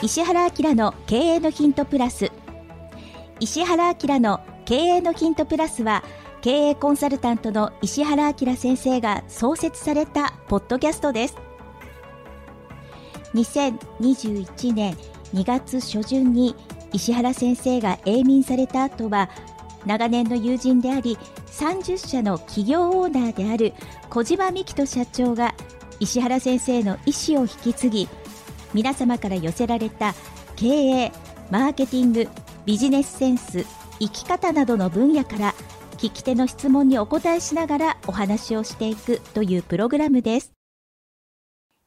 石原明の経営のヒントプラス。石原明の経営のヒントプラスは経営コンサルタントの石原明先生が創設されたポッドキャストです。2021年2月初旬に石原先生が永眠された後は長年の友人であり30社の企業オーナーである小島美希人社長が石原先生の意思を引き継ぎ皆様から寄せられた経営マーケティングビジネスセンス生き方などの分野から聞き手の質問にお答えしながらお話をしていくというプログラムです。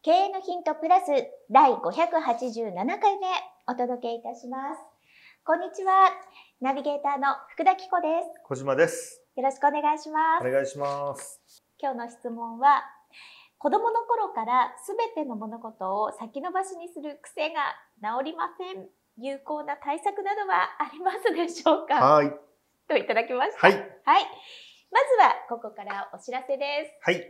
経営のヒントプラス第587回目お届けいたします。こんにちはナビゲーターの福田紀子です。小島です。よろしくお願いします。お願いします。今日の質問は子供の頃からすべての物事を先延ばしにする癖が治りません。有効な対策などはありますでしょうか？はい。といただきました。はい。はい。まずは、ここからお知らせです。はい。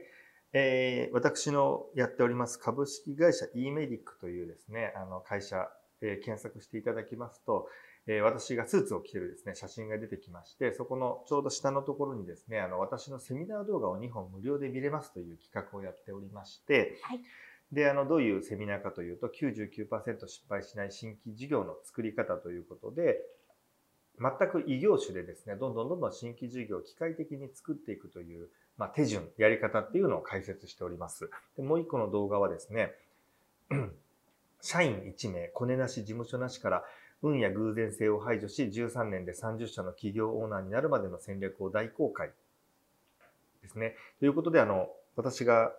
えー、私のやっております株式会社 e メディックというですね、あの会社、えー、検索していただきますと、えー、私がスーツを着てるですね、写真が出てきまして、そこのちょうど下のところにですね、あの、私のセミナー動画を2本無料で見れますという企画をやっておりまして、はい、で、あの、どういうセミナーかというと、99%失敗しない新規事業の作り方ということで、全く異業種でですね、どんどんどんどん新規事業を機械的に作っていくという、まあ、手順、やり方っていうのを解説しております。でもう一個の動画はですね、社員1名、コネなし事務所なしから運や偶然性を排除し、13年で30社の企業オーナーになるまでの戦略を大公開ですね。ということで、あの、私が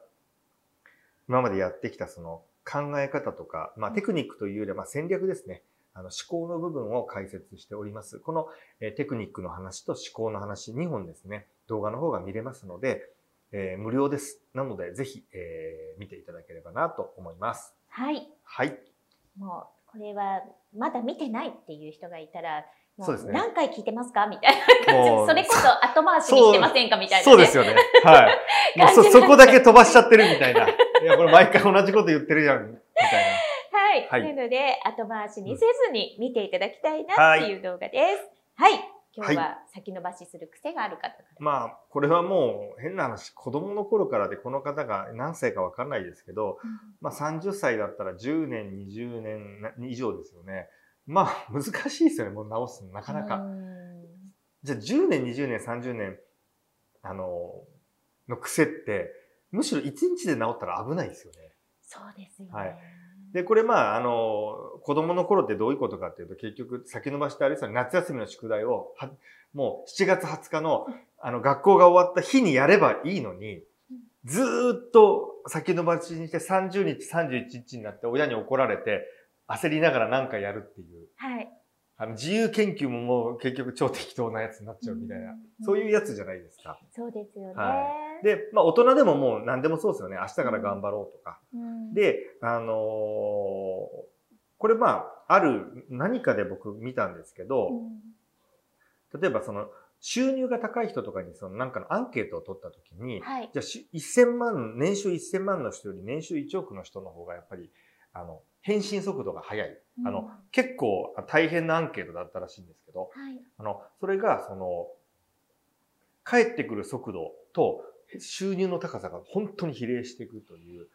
今までやってきたその考え方とか、まあテクニックというよりはまあ戦略ですね。あの思考の部分を解説しております。このテクニックの話と思考の話2本ですね、動画の方が見れますので、えー、無料です。なので、ぜひ、えー、見ていただければなと思います。はい。はい。もうこれはまだ見てないっていう人がいたら、もう何回聞いてますか？みたいな感じで、それこそ後回しにしてませんか？みたいな、ね、そうですよね。はい。もうそ、そこだけ飛ばしちゃってるみたいな。いや、これ毎回同じこと言ってるじゃん、みたいな。はい。はい、なので、後回しにせずに見ていただきたいなっていう動画です。はい、はい今日は先延ばしする癖がある方から、はい、まあ、これはもう変な話、子供の頃からでこの方が何歳かわかんないですけど、うん、まあ30歳だったら10年、20年以上ですよね。まあ難しいですよね、もう直すの、なかなか。じゃあ10年、20年、30年、あの、の癖って、むしろ1日で治ったら危ないですよね。そうですよね。はい。で、これまあ、あの、子供の頃ってどういうことかっていうと、結局先延ばしてあれですよね、夏休みの宿題を、はもう7月20日の、あの、学校が終わった日にやればいいのに、ずっと先延ばしにして30日、31日になって親に怒られて、焦りながら何かやるっていう。はい。あの、自由研究ももう結局超適当なやつになっちゃうみたいな、そういうやつじゃないですか。そうですよね。はいで、まあ大人でももう何でもそうですよね。明日から頑張ろうとか。うん、で、あのー、これまあ、ある何かで僕見たんですけど、うん、例えばその、収入が高い人とかにそのなんかのアンケートを取ったときに、はい、じゃあ1000万、年収1000万の人より年収1億の人の方がやっぱり、あの、返信速度が速い。うん、あの、結構大変なアンケートだったらしいんですけど、はい、あの、それがその、帰ってくる速度と収入の高さが本当に比例していくという。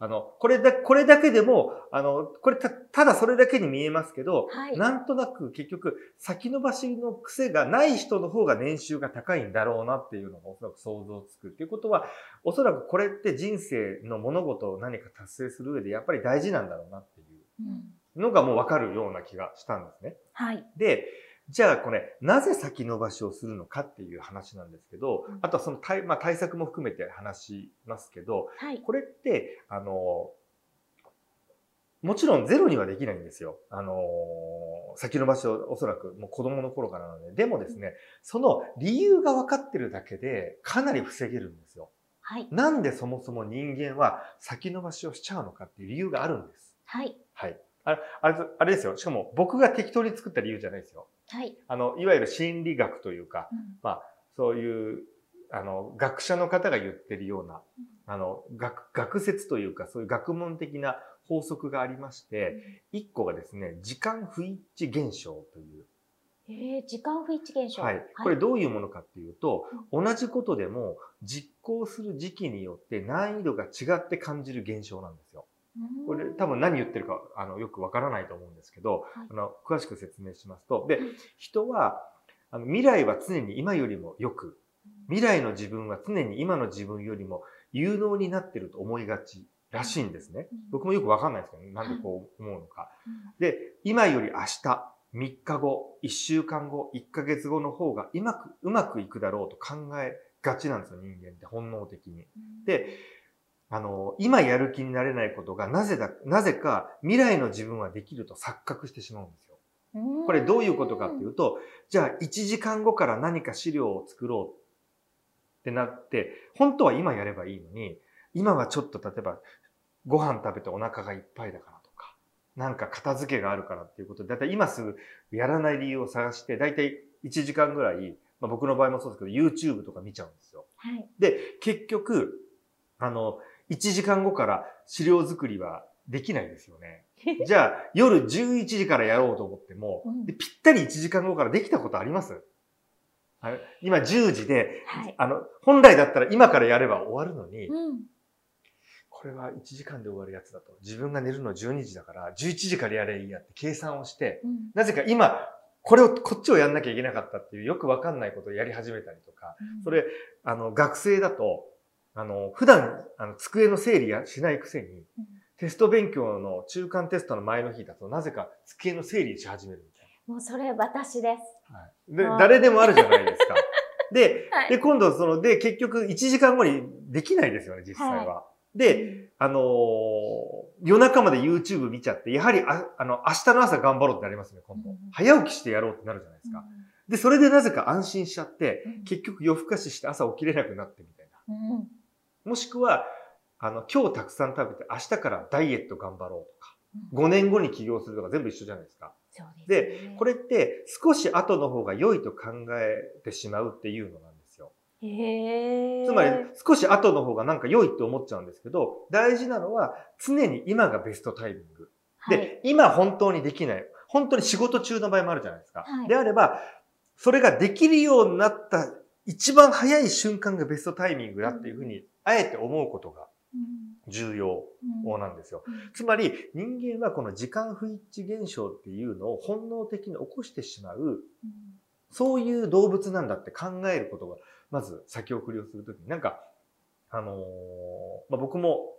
あの、これだ、これだけでも、あの、これた、ただそれだけに見えますけど、はい、なんとなく結局、先延ばしの癖がない人の方が年収が高いんだろうなっていうのがおそらく想像つく。っていうことは、おそらくこれって人生の物事を何か達成する上でやっぱり大事なんだろうなっていうのがもうわかるような気がしたんですね。はい。で、じゃあこれ、なぜ先延ばしをするのかっていう話なんですけど、あとはその対,、まあ、対策も含めて話しますけど、はい、これって、あの、もちろんゼロにはできないんですよ。あの、先延ばしをおそらくもう子供の頃からなので。でもですね、その理由が分かってるだけでかなり防げるんですよ。はい。なんでそもそも人間は先延ばしをしちゃうのかっていう理由があるんです。はい。はい。ああれ、あれですよ。しかも僕が適当に作った理由じゃないですよ。はい。あの、いわゆる心理学というか、うん、まあ、そういう、あの、学者の方が言ってるような、あの、学、学説というか、そういう学問的な法則がありまして、1個がですね、時間不一致現象という。えー、時間不一致現象。はい。これどういうものかっていうと、同じことでも実行する時期によって難易度が違って感じる現象なんですよ。うんこれ多分何言ってるかあのよくわからないと思うんですけど、はい。あの詳しく説明しますと、で、人はあの未来は常に今よりも良く、未来の自分は常に今の自分よりも有能になってると思いがちらしいんですね。うん。僕もよくわかんないですけど、なんでこう思うのか。うん。で、今より明日、3日後、1週間後、1ヶ月後の方がうまく、うまくいくだろうと考えがちなんですよ、人間って本能的に。で、あの、今やる気になれないことがなぜだ、なぜか未来の自分はできると錯覚してしまうんですよ。うんこれどういうことかっていうと、じゃあ1時間後から何か資料を作ろうってなって、本当は今やればいいのに、今はちょっと例えばご飯食べてお腹がいっぱいだからとか、なんか片付けがあるからっていうことで、だいたい今すぐやらない理由を探して、だいたい1時間ぐらい、まあ、僕の場合もそうですけど、YouTube とか見ちゃうんですよ。はい。で、結局、あの、1時間後から資料作りはできないですよね。じゃあ、夜11時からやろうと思っても、うんでぴったり1時間後からできたことあります？今10時で、はい。あの、本来だったら今からやれば終わるのに、うん。これは1時間で終わるやつだと。自分が寝るの12時だから、11時からやればいいやって計算をして、うんなぜか今、これを、こっちをやんなきゃいけなかったっていうよくわかんないことをやり始めたりとか、それ、あの、学生だと、あの、普段、あの、机の整理やしないくせに、うんテスト勉強の中間テストの前の日だと、なぜか机の整理し始めるみたいもうそれ私です。な。はい、で誰でもあるじゃないですか。で、はいで、今度その、で、結局1時間後にできないですよね、実際は。で、あのー夜中まで YouTube 見ちゃって、やはりあ、あの、明日の朝頑張ろうってなりますね、今度。うん早起きしてやろうってなるじゃないですか。で、それでなぜか安心しちゃって、うん結局夜更かしして朝起きれなくなってみたいな。うんうんもしくは、あの、今日たくさん食べて明日からダイエット頑張ろうとか、うん5年後に起業するとか全部一緒じゃないですか。そうですでね、これって少し後の方が良いと考えてしまうっていうのなんですよ。へーつまり少し後の方がなんか良いって思っちゃうんですけど、大事なのは常に今がベストタイミング。はいで、今本当にできない。本当に仕事中の場合もあるじゃないですか。はいであれば、それができるようになった一番早い瞬間がベストタイミングだっていうふうに、あえて思うことが重要うんなんですよ。うんつまり人間はこの時間不一致現象っていうのを本能的に起こしてしまう、うんそういう動物なんだって考えることが、まず先送りをするときに、なんか、あのーまあ、僕も、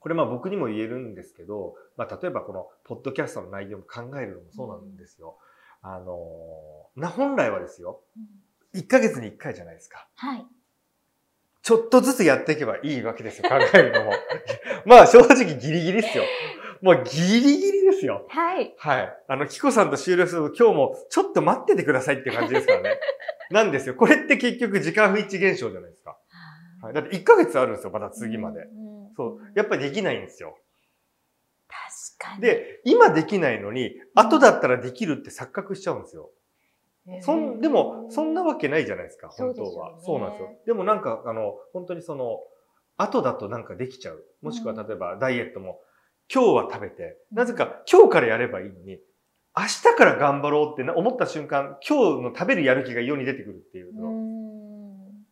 これまあ僕にも言えるんですけど、まあ例えばこのポッドキャストの内容も考えるのもそうなんですよ。あのーな、本来はですよ、うん1ヶ月に1回じゃないですか。はい。ちょっとずつやっていけばいいわけですよ、考えるのも。まあ正直ギリギリですよ。もうギリギリですよ。はい。はい。あの、キコさんと終了すると今日もちょっと待っててくださいって感じですからね。なんですよ。これって結局時間不一致現象じゃないですか。はい。だって1ヶ月あるんですよ、また次まで。うん。そう。やっぱりできないんですよ。確かに。で、今できないのに、後だったらできるって錯覚しちゃうんですよ。そん、でも、そんなわけないじゃないですか、そう本当は。ですよねそうなんですよ。でもなんか、あの、本当にその、後だとなんかできちゃう。もしくはうん例えばダイエットも、今日は食べて、うんなぜか今日からやればいいのに、明日から頑張ろうってな思った瞬間、今日の食べるやる気が世に出てくるっていううの、ん。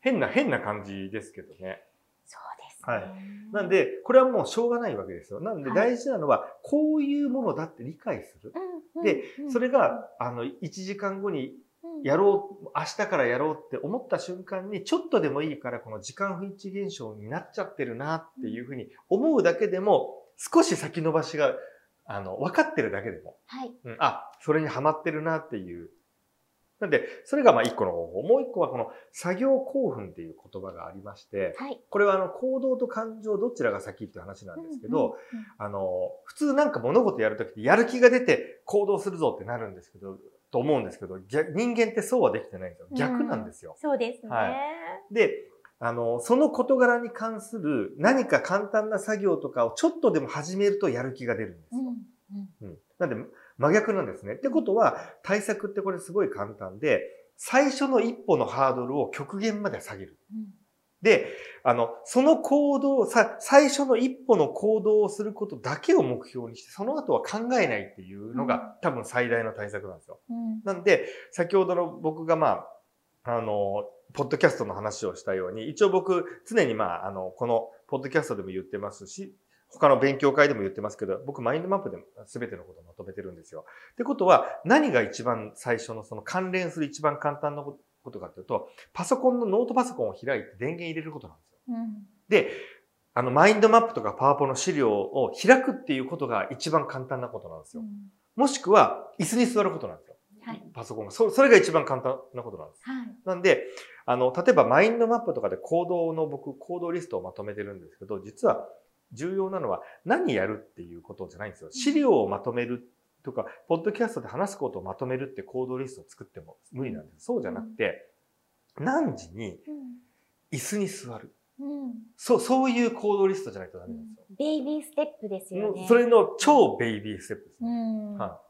変な、変な感じですけどね。はいなん、で、これはもうしょうがないわけですよ。なんではい大事なのは、こういうものだって理解する。うん、でうん、それが、あの、1時間後にうん、やろう、明日からやろうって思った瞬間に、ちょっとでもいいから、この時間不一致現象になっちゃってるなっていうふうに思うだけでも、少し先延ばしが、あの、分かってるだけでも、はい。うん、あ、それにハマってるなっていう。なんで、それがまあ一個の方法。もう一個はこの作業興奮っていう言葉がありまして、はい。これはあの行動と感情どちらが先っていう話なんですけど、うんうんあの、普通なんか物事やるときってやる気が出て行動するぞってなるんですけど、と思うんですけど、逆人間ってそうはできてないんですよ。逆なんですよ。そうですね。はいで、あの、その事柄に関する何か簡単な作業とかをちょっとでも始めるとやる気が出るんですよ。うんうんうん。なんで、真逆なんですね。ってことは、対策ってこれすごい簡単で、最初の一歩のハードルを極限まで下げる。うんで、あの、その行動、さ、最初の一歩の行動をすることだけを目標にして、その後は考えないっていうのが、多分最大の対策なんですよ。うんなんで、先ほどの僕がまあ、あの、ポッドキャストの話をしたように、一応僕、常にまあ、あの、この、ポッドキャストでも言ってますし、他の勉強会でも言ってますけど、僕、マインドマップで全てのことをまとめてるんですよ。ってことは、何が一番最初のその関連する一番簡単なことかというと、パソコンのノートパソコンを開いて電源入れることなんですよ。うんで、あの、マインドマップとかパワポの資料を開くっていうことが一番簡単なことなんですよ。もしくは、椅子に座ることなんですよ。はい。パソコンが。そそれが一番簡単なことなんです。はい。なんで、あの、例えばマインドマップとかで行動の僕、行動リストをまとめてるんですけど、実は重要なのは何やるっていうことじゃないんですよ。資料をまとめるとか、ポッドキャストで話すことをまとめるって行動リストを作っても無理なんです。そうじゃなくて、何時に椅子に座る。そう、そういう行動リストじゃないとダメなんですよ。ベイビーステップですよね。それの超ベイビーステップですうね。ん。はい。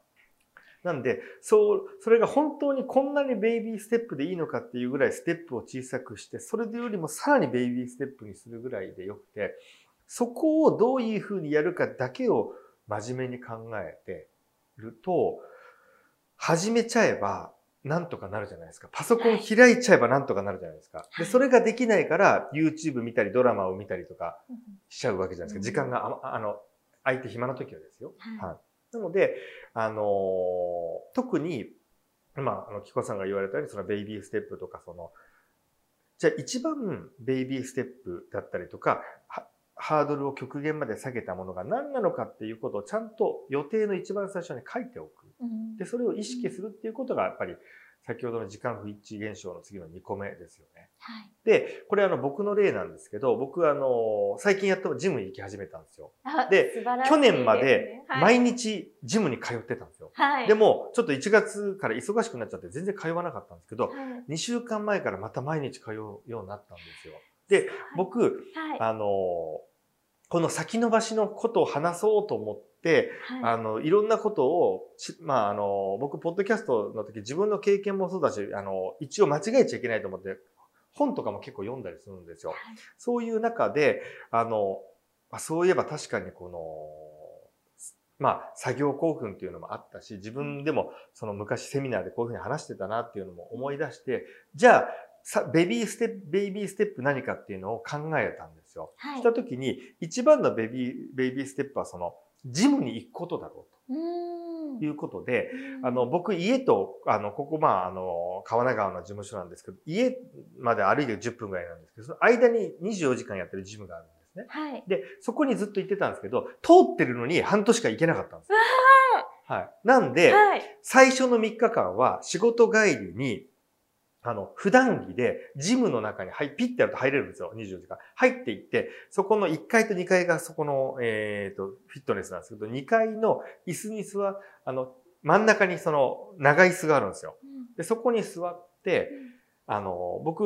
なんで、そう、それが本当にこんなにベイビーステップでいいのかっていうぐらいステップを小さくして、それよりもさらにベイビーステップにするぐらいでよくて、そこをどういうふうにやるかだけを真面目に考えてると、始めちゃえばなんとかなるじゃないですか。パソコン開いちゃえばなんとかなるじゃないですか。で、はいそれができないから YouTube 見たりドラマを見たりとかうんしちゃうわけじゃないですか。時間がああの、空いて暇な時はですよ。はいはい。なので、あのー特に、今、あの、キコさんが言われたように、そのベイビーステップとか、その、じゃあ一番ベイビーステップだったりとか、はハードルを極限まで下げたものが何なのかっていうことをちゃんと予定の一番最初に書いておく。うんで、それを意識するっていうことが、やっぱり、先ほどの時間不一致現象の次の2個目ですよね。はい。で、これあの僕の例なんですけど、僕あの、最近やっとジムに行き始めたんですよ。あで素晴らしい去年ますで毎日ジムに通ってたんですよ。はい。でも、ちょっと1月から忙しくなっちゃって全然通わなかったんですけど、はい、2週間前からまた毎日通うようになったんですよ。で、僕、はい。あの、この先延ばしのことを話そうと思って、はいあの、いろんなことをし、まあ、あの、僕、ポッドキャストの時自分の経験もそうだし、あの、一応間違えちゃいけないと思って、本とかも結構読んだりするんですよ。そういう中で、あの、あそういえば確かにこの、まあ、作業興奮っていうのもあったし、自分でもその昔セミナーでこういうふうに話してたなっていうのも思い出して、じゃあ、さベビーステップ、ベイビーステップ何かっていうのを考えたんですよ。はいしたときに、一番のベビー、ベイビーステップはその、ジムに行くことだろうということで、うんあの、僕家と、あの、ここ、まあ、あの、川名川の事務所なんですけど、家まで歩いて10分ぐらいなんですけど、その間に24時間やってるジムがあるんですね。はい。で、そこにずっと行ってたんですけど、通ってるのに半年間行けなかったんですよ。はい。なんで、はい。最初の3日間は仕事帰りに、あの、普段着でジムの中に入、ピッてやると入れるんですよ、24時間。入っていって、そこの1階と2階がそこの、えっ、と、フィットネスなんですけど、2階の椅子に座、あの、真ん中にその長椅子があるんですよ。うんで、そこに座って、あの、僕、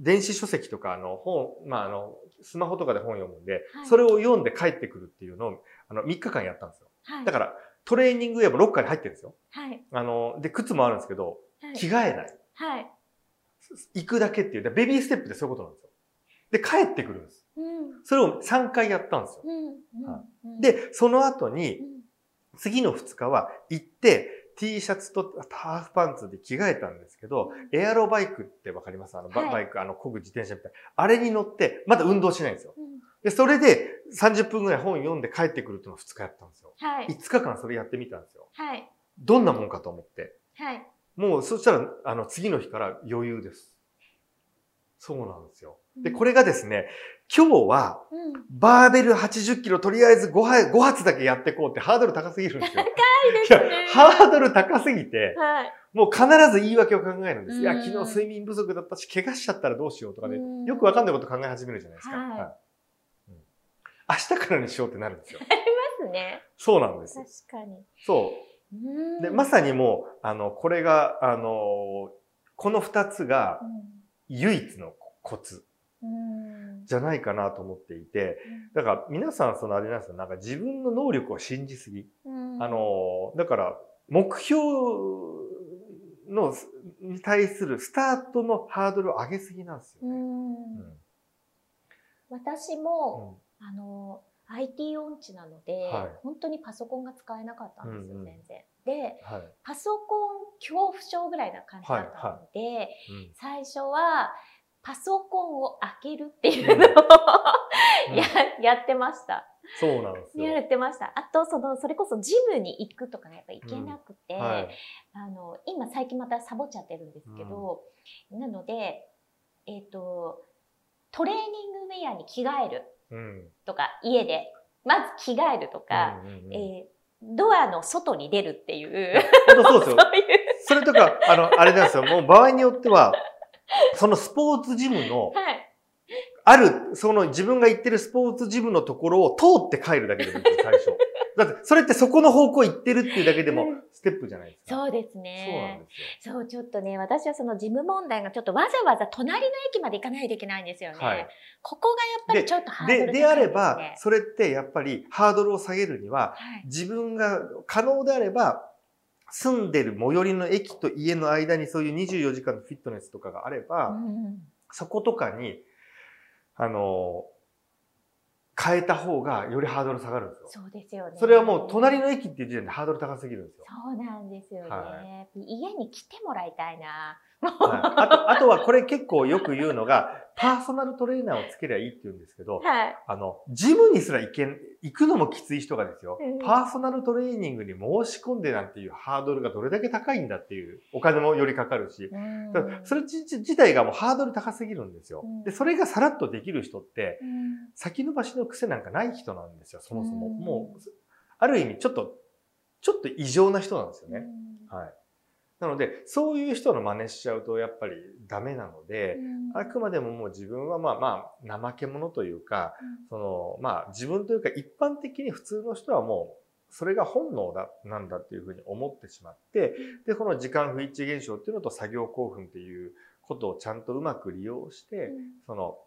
電子書籍とか、あの、本、まあ、あの、スマホとかで本読むんで、はいそれを読んで帰ってくるっていうのを、あの、3日間やったんですよ。はい。だから、トレーニングウェアもロッカーに入ってるんですよ。はい。あの、で、靴もあるんですけど、はい。着替えない。はい。行くだけっていう。でベビーステップでそういうことなんですよ。で、帰ってくるんです。うん。それを3回やったんですよ。うん。はうん、で、その後にう、ん、次の2日は行って、T シャツとハーフパンツで着替えたんですけど、エアロバイクってわかります？あの、バはいバイク、あの、漕ぐ自転車みたいな。あれに乗って、まだ運動しないんですよ。うんで、それで30分ぐらい本読んで帰ってくるっていうのを2日やったんですよ。はい。5日間それやってみたんですよ。はい。どんなもんかと思って。はい。もう、そしたら、あの、次の日から余裕です。そうなんですよ。で、うんこれがですね、今日は、うん。バーベル80キロとりあえず 5, 発5発だけやってこうってハードル高すぎるんですよ。いいですねハードル高すぎて、はい。もう必ず言い訳を考えるんです。いや、うん昨日睡眠不足だったし、怪我しちゃったらどうしようとかで、うんよくわかんないこと考え始めるじゃないですか。はいうん明日からにしようってなるんですよ。ありますね。そうなんです。確かに。そうう。んで、まさにもう、あの、これが、あの、この二つが唯一のコツうん。うん。じゃないかなと思っていて、だから皆さんそのあれなんですよ、なんか自分の能力を信じすぎ。うんあ、の、だから目標の、に対するスタートのハードルを上げすぎなんですよね。うん私も、あの IT 音痴なので、はい本当にパソコンが使えなかったんですよ、うんうん全然。ではい。パソコン恐怖症ぐらいな感じだったので、うん最初はパソコンを開けるっていうのを、うん ややってました。そうなんですよ。やってました。あとそのそれこそジムに行くとかがやっぱ行けなくて、はい。あの今最近またサボっちゃってるんですけど、なのでえっ、とトレーニングウェアに着替えるうん。とか家でまず着替えるとか、うんうんうんえードアの外に出るっていう本当そうですよ。そういうそれとか、あの、あれなんですよ。もう場合によっては、そのスポーツジムの、はいある、その自分が行ってるスポーツジムのところを通って帰るだけでもいいすよ、最初。だって、それってそこの方向行ってるっていうだけでもうん、ステップじゃないですか。そうですそうなんねですよ。そうちょっとね私はその事務問題がちょっとわざわざ隣の駅まで行かないといけないんですよね、はい。ここがやっぱりちょっとハードルで、ね、であれば、それってやっぱりハードルを下げるには、はい。自分が可能であれば、住んでる最寄りの駅と家の間にそういう24時間のフィットネスとかがあれば、うん。そことかに、あの、変えた方がよりハードル下がるんですよ。そうですよねそれはもう隣の駅っていう時点でハードル高すぎるんですよ。そうなんですよね、は家に来てもらいたいなはい、あとあとはこれ結構よく言うのが、パーソナルトレーナーをつけりゃいいって言うんですけど、はい。あの、ジムにすら行けん、行くのもきつい人がですよ、うん。パーソナルトレーニングに申し込んでなんていうハードルがどれだけ高いんだっていう、お金もよりかかるし、うん。それ自自体がもうハードル高すぎるんですよ。うん。で、それがさらっとできる人って、うん。先延ばしの癖なんかない人なんですよ、そもそも。うん。もう、ある意味ちょっと、ちょっと異常な人なんですよね。うん。はい。なので、そういう人の真似しちゃうとやっぱりダメなので、あくまでももう自分はまあまあ怠け者というか、そのまあ自分というか一般的に普通の人はもうそれが本能だ、なんだっていうふうに思ってしまって、で、この時間不一致現象っていうのと作業興奮っていうことをちゃんとうまく利用して、その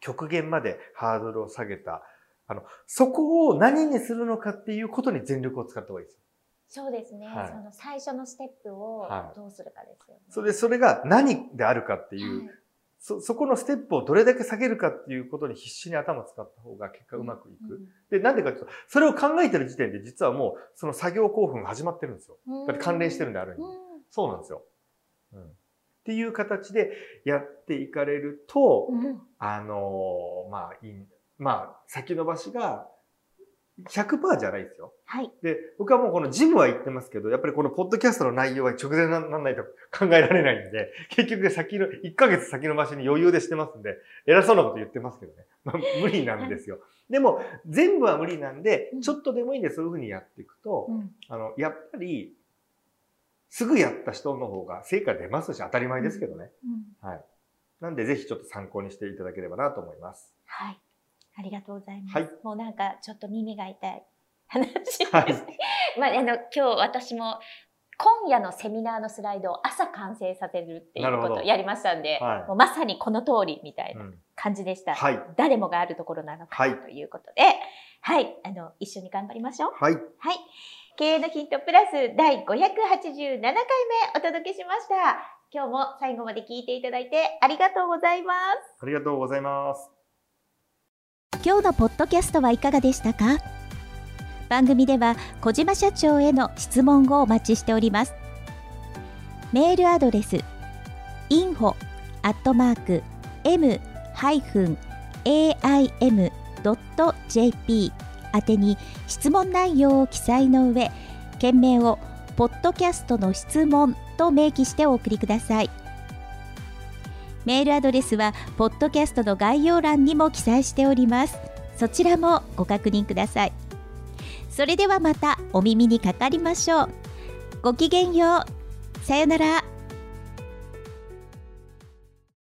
極限までハードルを下げた、あの、そこを何にするのかっていうことに全力を使った方がいいですよ。そうですね、はいその最初のステップをはいどうするかですよね。それで、それが何であるかっていう、はいそ、そこのステップをどれだけ下げるかっていうことに必死に頭を使った方が結果うまくいく。で、なんでかっていうと、それを考えてる時点で実はもうその作業興奮が始まってるんですよ。うんだって関連してるんである意味。うんそうなんですよ。うん。っていう形でやっていかれると、うんあのーまあ、いい、まあ、先延ばしが100%じゃないですよ。はい。で、僕はもうこのジムは言ってますけど、やっぱりこのポッドキャストの内容は直前にならないと考えられないんで、結局先の、1ヶ月先延ばしに余裕でしてますんで、偉そうなこと言ってますけどね。まあ、無理なんですよ。でも、全部は無理なんでうん、ちょっとでもいいんでそういうふうにやっていくと、うんあの、やっぱり、すぐやった人の方が成果出ますし、当たり前ですけどね。うんはい。なんで、ぜひちょっと参考にしていただければなと思います。はい。ありがとうございます。はいもうなんかちょっと耳が痛い話です。はい まああの今日私も今夜のセミナーのスライドを朝完成させるっていうことをやりましたんで、はいもうまさにこの通りみたいうなん感じでした。はい。誰もがあるところなのかはいということで、はい、あの一緒に頑張りましょう。はい。はい。経営のヒントプラス第587回目お届けしました。今日も最後まで聞いていただいてありがとうございます。ありがとうございます。今日のポッドキャストはいかがでしたか？番組では小島社長への質問をお待ちしております。メールアドレス info アットマーク m-aim.jp 宛てに質問内容を記載の上件名をポッドキャストの質問と明記してお送りください。メールアドレスはポッドキャストの概要欄にも記載しております。そちらもご確認ください。それではまたお耳にかかりましょう。ごきげんよう。さよなら。